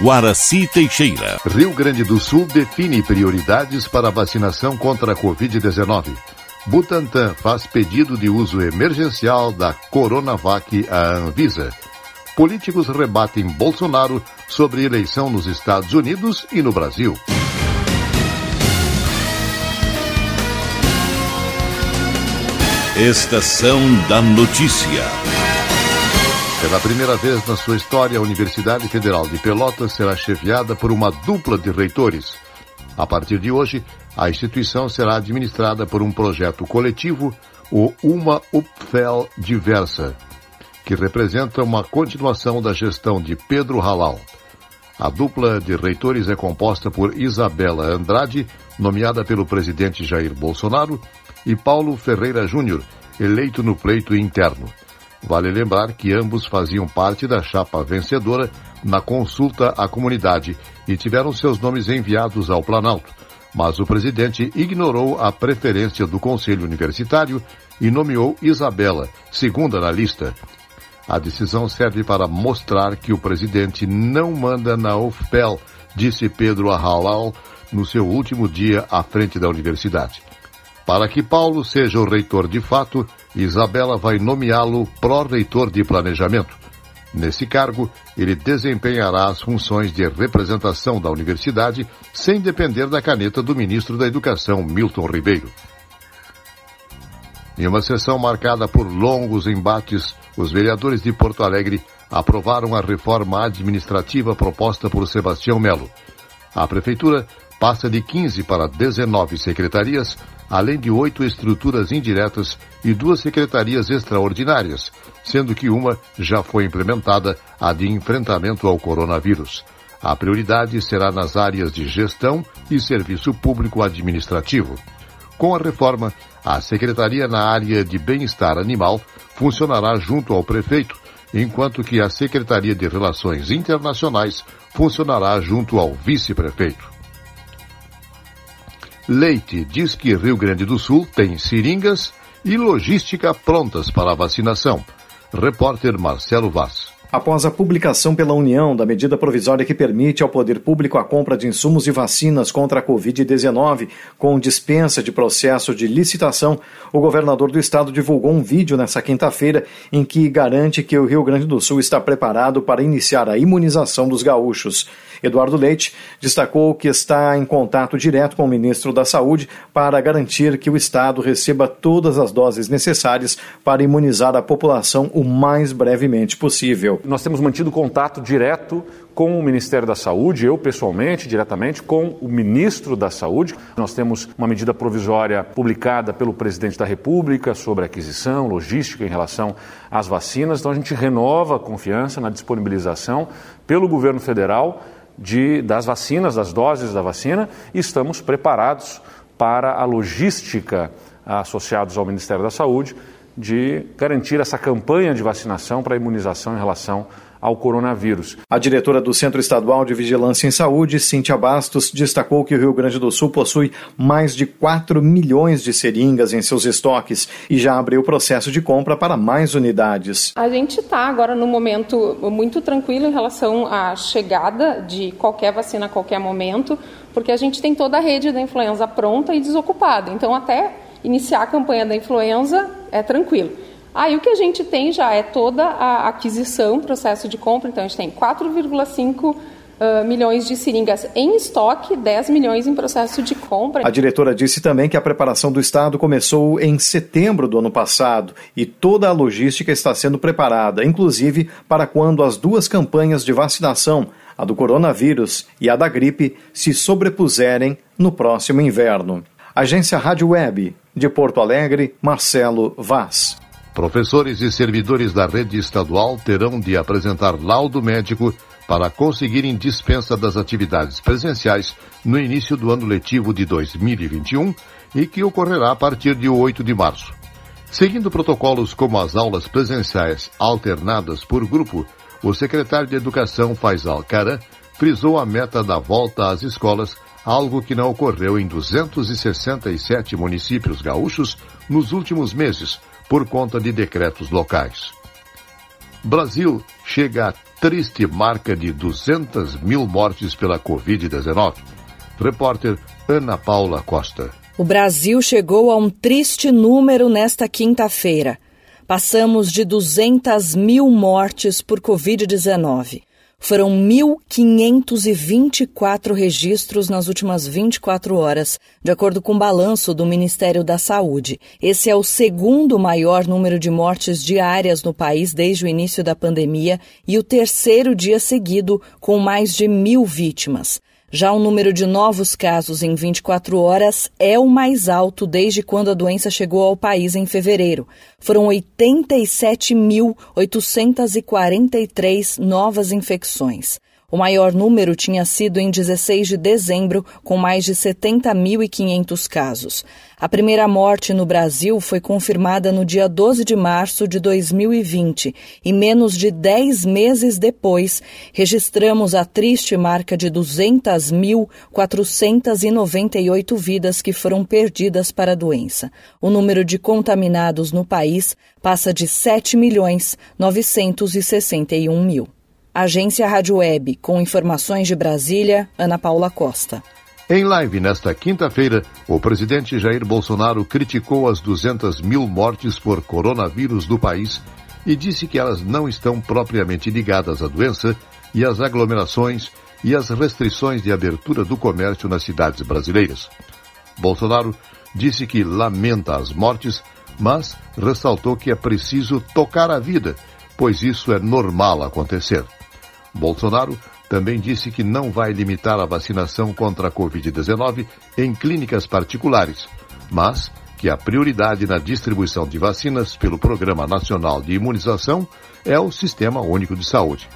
Guaraci Teixeira. Rio Grande do Sul define prioridades para a vacinação contra a Covid-19. Butantan faz pedido de uso emergencial da Coronavac à Anvisa. Políticos rebatem Bolsonaro sobre eleição nos Estados Unidos e no Brasil. Estação da Notícia. Pela primeira vez na sua história, a Universidade Federal de Pelotas será chefiada por uma dupla de reitores. A partir de hoje, a instituição será administrada por um projeto coletivo, o Uma Upfel Diversa, que representa uma continuação da gestão de Pedro Halal. A dupla de reitores é composta por Isabela Andrade, nomeada pelo presidente Jair Bolsonaro, e Paulo Ferreira Júnior, eleito no pleito interno. Vale lembrar que ambos faziam parte da chapa vencedora na consulta à comunidade e tiveram seus nomes enviados ao Planalto, mas o presidente ignorou a preferência do Conselho Universitário e nomeou Isabela, segunda na lista. A decisão serve para mostrar que o presidente não manda na UFPEL, disse Pedro Arralal no seu último dia à frente da universidade. Para que Paulo seja o reitor de fato, Isabela vai nomeá-lo pró-reitor de planejamento. Nesse cargo, ele desempenhará as funções de representação da universidade sem depender da caneta do ministro da Educação, Milton Ribeiro. Em uma sessão marcada por longos embates, os vereadores de Porto Alegre aprovaram a reforma administrativa proposta por Sebastião Melo. A prefeitura passa de 15 para 19 secretarias, além de oito estruturas indiretas e duas secretarias extraordinárias, sendo que uma já foi implementada, a de enfrentamento ao coronavírus. A prioridade será nas áreas de gestão e serviço público administrativo. Com a reforma, a secretaria na área de bem-estar animal funcionará junto ao prefeito, enquanto que a Secretaria de Relações Internacionais funcionará junto ao vice-prefeito. Leite diz que Rio Grande do Sul tem seringas e logística prontas para a vacinação. Repórter Marcelo Vaz. Após a publicação pela União da medida provisória que permite ao poder público a compra de insumos e vacinas contra a Covid-19, com dispensa de processo de licitação, o governador do estado divulgou um vídeo nesta quinta-feira em que garante que o Rio Grande do Sul está preparado para iniciar a imunização dos gaúchos. Eduardo Leite destacou que está em contato direto com o ministro da Saúde para garantir que o estado receba todas as doses necessárias para imunizar a população o mais brevemente possível. Nós temos mantido contato direto com o Ministério da Saúde, eu pessoalmente, diretamente, com o ministro da Saúde. Nós temos uma medida provisória publicada pelo presidente da República sobre aquisição, logística em relação às vacinas. Então a gente renova a confiança na disponibilização pelo governo federal de, das vacinas, das doses da vacina, e estamos preparados para a logística associados ao Ministério da Saúde de garantir essa campanha de vacinação para a imunização em relação ao coronavírus. A diretora do Centro Estadual de Vigilância em Saúde, Cíntia Bastos, destacou que o Rio Grande do Sul possui mais de 4 milhões de seringas em seus estoques e já abriu o processo de compra para mais unidades. A gente está agora num momento muito tranquilo em relação à chegada de qualquer vacina a qualquer momento, porque a gente tem toda a rede da influenza pronta e desocupada. Então, até iniciar a campanha da influenza é tranquilo. Aí o que a gente tem já é toda a aquisição, processo de compra, então a gente tem 4,5 Uh, milhões de seringas em estoque, 10 milhões em processo de compra. A diretora disse também que a preparação do Estado começou em setembro do ano passado e toda a logística está sendo preparada, inclusive para quando as duas campanhas de vacinação, a do coronavírus e a da gripe, se sobrepuserem no próximo inverno. Agência Rádio Web, de Porto Alegre, Marcelo Vaz. Professores e servidores da rede estadual terão de apresentar laudo médico para conseguirem dispensa das atividades presenciais no início do ano letivo de 2021 e que ocorrerá a partir de 8 de março. Seguindo protocolos como as aulas presenciais alternadas por grupo, o secretário de Educação Faisal Caran frisou a meta da volta às escolas algo que não ocorreu em 267 municípios gaúchos nos últimos meses, por conta de decretos locais. Brasil chega à triste marca de 200 mil mortes pela Covid-19. Repórter Ana Paula Costa. O Brasil chegou a um triste número nesta quinta-feira. Passamos de 200 mil mortes por Covid-19. Foram 1.524 registros nas últimas 24 horas, de acordo com o balanço do Ministério da Saúde. Esse é o segundo maior número de mortes diárias no país desde o início da pandemia e o terceiro dia seguido com mais de mil vítimas. Já o número de novos casos em 24 horas é o mais alto desde quando a doença chegou ao país em fevereiro. Foram 87.843 novas infecções. O maior número tinha sido em 16 de dezembro, com mais de 70.500 casos. A primeira morte no Brasil foi confirmada no dia 12 de março de 2020 e, menos de 10 meses depois, registramos a triste marca de 200.498 vidas que foram perdidas para a doença. O número de contaminados no país passa de 7 milhões 961 mil. Agência Rádio Web, com informações de Brasília, Ana Paula Costa. Em live nesta quinta-feira, o presidente Jair Bolsonaro criticou as 200 mil mortes por coronavírus do país e disse que elas não estão propriamente ligadas à doença e às aglomerações e às restrições de abertura do comércio nas cidades brasileiras. Bolsonaro disse que lamenta as mortes, mas ressaltou que é preciso tocar a vida, pois isso é normal acontecer. Bolsonaro também disse que não vai limitar a vacinação contra a Covid-19 em clínicas particulares, mas que a prioridade na distribuição de vacinas pelo Programa Nacional de Imunização é o Sistema Único de Saúde.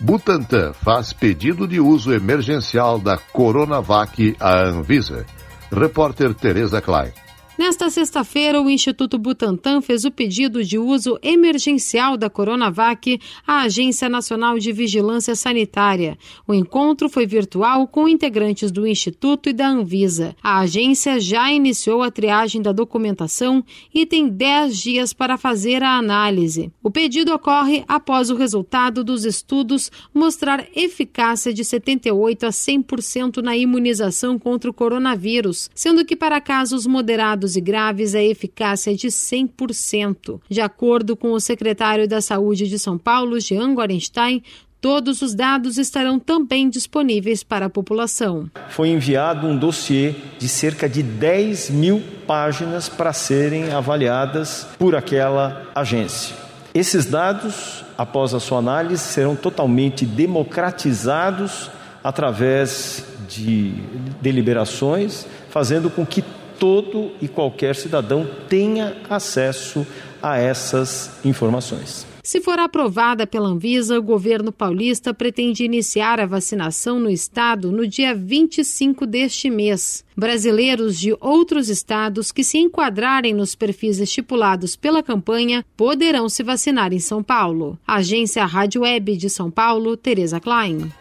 Butantan faz pedido de uso emergencial da Coronavac à Anvisa. Repórter Tereza Klein. Nesta sexta-feira, o Instituto Butantan fez o pedido de uso emergencial da Coronavac à Agência Nacional de Vigilância Sanitária. O encontro foi virtual com integrantes do Instituto e da Anvisa. A agência já iniciou a triagem da documentação e tem 10 dias para fazer a análise. O pedido ocorre após o resultado dos estudos mostrar eficácia de 78 a 100% na imunização contra o coronavírus, sendo que para casos moderados e graves a eficácia é de 100%. De acordo com o secretário da Saúde de São Paulo, Jean Gorenstein, Todos os dados estarão também disponíveis para a população. Foi enviado um dossiê de cerca de 10 mil páginas para serem avaliadas por aquela agência. Esses dados, após a sua análise, serão totalmente democratizados através de deliberações, fazendo com que todo e qualquer cidadão tenha acesso a essas informações. Se for aprovada pela Anvisa, o governo paulista pretende iniciar a vacinação no estado no dia 25 deste mês. Brasileiros de outros estados que se enquadrarem nos perfis estipulados pela campanha poderão se vacinar em São Paulo. Agência Rádio Web de São Paulo, Tereza Klein.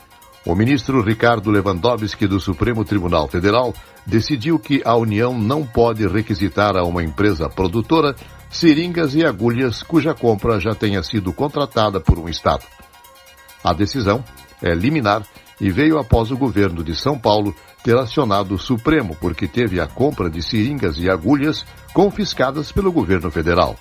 O ministro Ricardo Lewandowski do Supremo Tribunal Federal decidiu que a União não pode requisitar a uma empresa produtora seringas e agulhas cuja compra já tenha sido contratada por um Estado. A decisão é liminar e veio após o governo de São Paulo ter acionado o Supremo porque teve a compra de seringas e agulhas confiscadas pelo governo federal.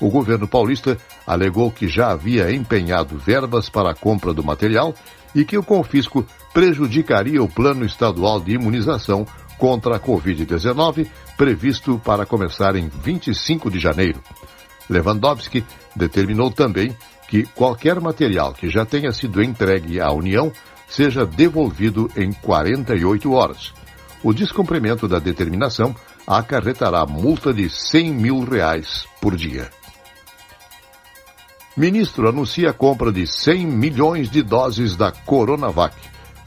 O governo paulista alegou que já havia empenhado verbas para a compra do material e que o confisco prejudicaria o plano estadual de imunização contra a Covid-19, previsto para começar em 25 de janeiro. Lewandowski determinou também que qualquer material que já tenha sido entregue à União seja devolvido em 48 horas. O descumprimento da determinação acarretará multa de 100 mil reais por dia. Ministro anuncia a compra de 100 milhões de doses da Coronavac.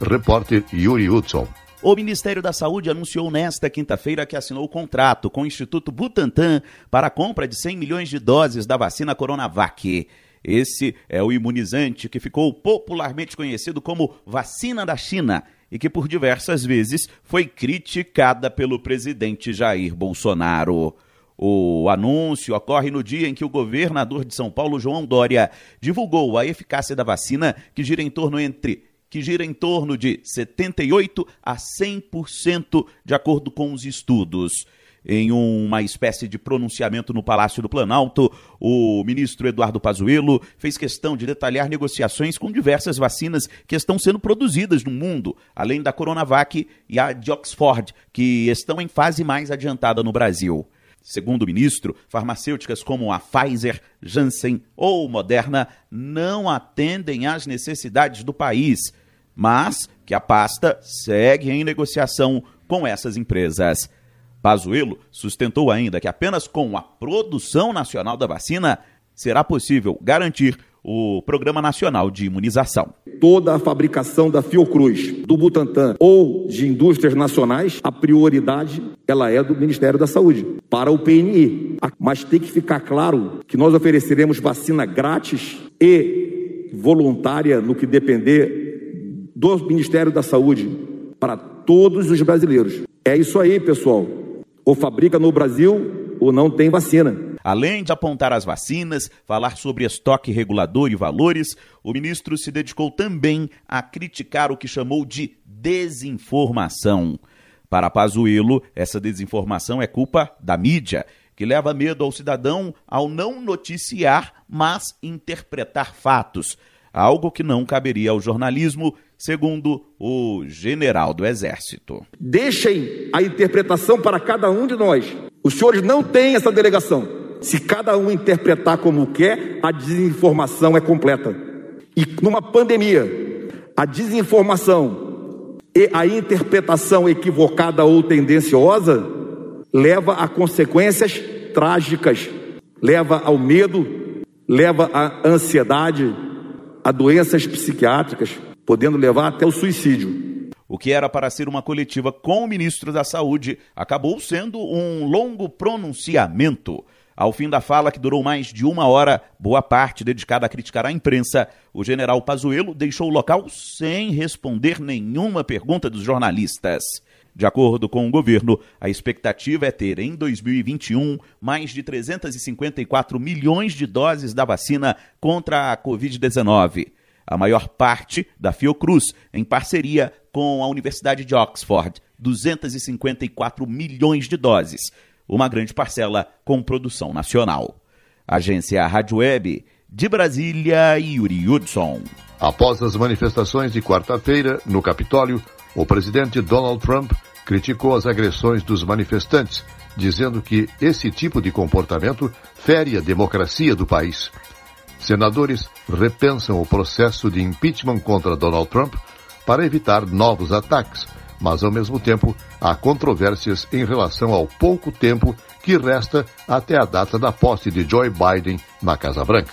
Repórter Yuri Hudson. O Ministério da Saúde anunciou nesta quinta-feira que assinou o contrato com o Instituto Butantan para a compra de 100 milhões de doses da vacina Coronavac. Esse é o imunizante que ficou popularmente conhecido como vacina da China e que por diversas vezes foi criticada pelo presidente Jair Bolsonaro. O anúncio ocorre no dia em que o governador de São Paulo, João Dória, divulgou a eficácia da vacina, que gira em torno entre que gira em torno de 78 a 100% de acordo com os estudos. Em uma espécie de pronunciamento no Palácio do Planalto, o ministro Eduardo Pazuello fez questão de detalhar negociações com diversas vacinas que estão sendo produzidas no mundo, além da Coronavac e a de Oxford, que estão em fase mais adiantada no Brasil. Segundo o ministro, farmacêuticas como a Pfizer, Janssen ou Moderna não atendem às necessidades do país, mas que a pasta segue em negociação com essas empresas. Pazuello sustentou ainda que apenas com a produção nacional da vacina será possível garantir o Programa Nacional de Imunização. Toda a fabricação da Fiocruz, do Butantan ou de indústrias nacionais, a prioridade ela é do Ministério da Saúde para o PNI. Mas tem que ficar claro que nós ofereceremos vacina grátis e voluntária no que depender do Ministério da Saúde para todos os brasileiros. É isso aí, pessoal. Ou fabrica no Brasil ou não tem vacina. Além de apontar as vacinas, falar sobre estoque regulador e valores, o ministro se dedicou também a criticar o que chamou de desinformação. Para Pazuello, essa desinformação é culpa da mídia, que leva medo ao cidadão ao não noticiar, mas interpretar fatos, algo que não caberia ao jornalismo, segundo o general do Exército. Deixem a interpretação para cada um de nós. Os senhores não têm essa delegação. Se cada um interpretar como quer, a desinformação é completa. E numa pandemia, a desinformação e a interpretação equivocada ou tendenciosa leva a consequências trágicas, leva ao medo, leva à ansiedade, a doenças psiquiátricas, podendo levar até o suicídio. O que era para ser uma coletiva com o ministro da Saúde acabou sendo um longo pronunciamento. Ao fim da fala, que durou mais de uma hora, boa parte dedicada a criticar a imprensa, o general Pazuello deixou o local sem responder nenhuma pergunta dos jornalistas. De acordo com o governo, a expectativa é ter em 2021 mais de 354 milhões de doses da vacina contra a Covid-19. A maior parte da Fiocruz, em parceria com a Universidade de Oxford, 254 milhões de doses uma grande parcela com produção nacional. Agência Rádio Web, de Brasília, Yuri Hudson. Após as manifestações de quarta-feira no Capitólio, o presidente Donald Trump criticou as agressões dos manifestantes, dizendo que esse tipo de comportamento fere a democracia do país. Senadores repensam o processo de impeachment contra Donald Trump para evitar novos ataques mas ao mesmo tempo há controvérsias em relação ao pouco tempo que resta até a data da posse de Joe Biden na Casa Branca.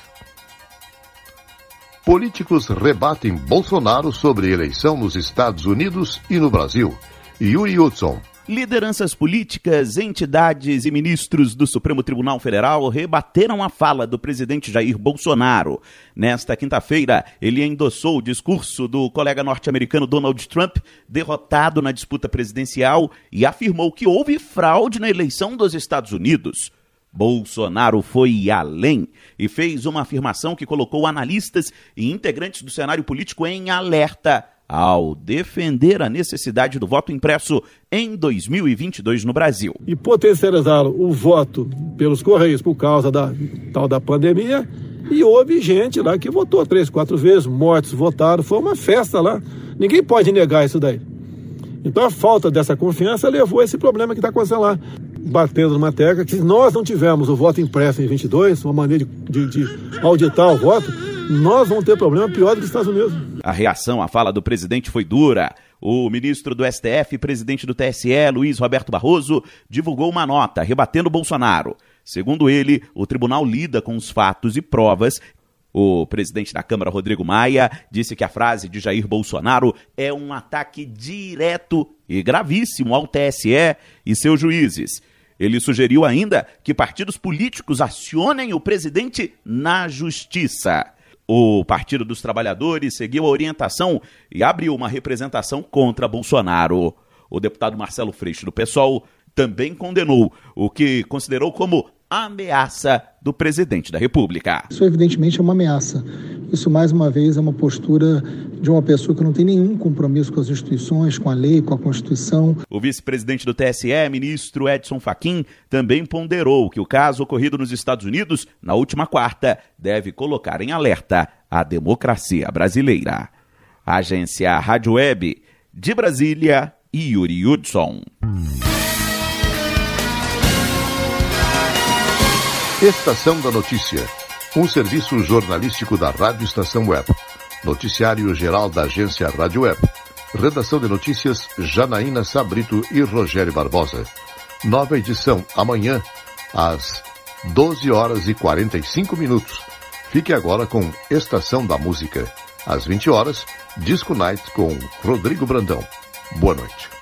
Políticos rebatem Bolsonaro sobre eleição nos Estados Unidos e no Brasil. Yuri Hudson, Lideranças políticas, entidades e ministros do Supremo Tribunal Federal rebateram a fala do presidente Jair Bolsonaro. Nesta quinta-feira, ele endossou o discurso do colega norte-americano Donald Trump, derrotado na disputa presidencial, e afirmou que houve fraude na eleição dos Estados Unidos. Bolsonaro foi além e fez uma afirmação que colocou analistas e integrantes do cenário político em alerta ao defender a necessidade do voto impresso em 2022 no Brasil. E potencializar o voto pelos Correios por causa da tal da pandemia. E houve gente lá que votou três, quatro vezes, mortos votaram, foi uma festa lá. Ninguém pode negar isso daí. Então a falta dessa confiança levou a esse problema que está acontecendo lá. Batendo numa tecla que se nós não tivermos o voto impresso em 22, uma maneira de, de, de auditar o voto, nós vamos ter problema pior do que os Estados Unidos. A reação à fala do presidente foi dura. O ministro do STF, presidente do TSE, Luiz Roberto Barroso, divulgou uma nota rebatendo Bolsonaro. Segundo ele, o tribunal lida com os fatos e provas. O presidente da Câmara, Rodrigo Maia, disse que a frase de Jair Bolsonaro é um ataque direto e gravíssimo ao TSE e seus juízes. Ele sugeriu ainda que partidos políticos acionem o presidente na justiça. O Partido dos Trabalhadores seguiu a orientação e abriu uma representação contra Bolsonaro. O deputado Marcelo Freixo do PSOL também condenou o que considerou como ameaça do presidente da República. Isso, evidentemente, é uma ameaça. Isso, mais uma vez, é uma postura de uma pessoa que não tem nenhum compromisso com as instituições, com a lei, com a Constituição. O vice-presidente do TSE, ministro Edson Fachin, também ponderou que o caso ocorrido nos Estados Unidos na última quarta deve colocar em alerta a democracia brasileira. Agência Rádio Web de Brasília, Yuri Hudson. Estação da Notícia, um serviço jornalístico da Rádio Estação Web. Noticiário geral da agência Rádio Web. Redação de notícias Janaína Sabrito e Rogério Barbosa. Nova edição amanhã às 12 horas e 45 minutos. Fique agora com Estação da Música. Às 20 horas, Disco Night com Rodrigo Brandão. Boa noite.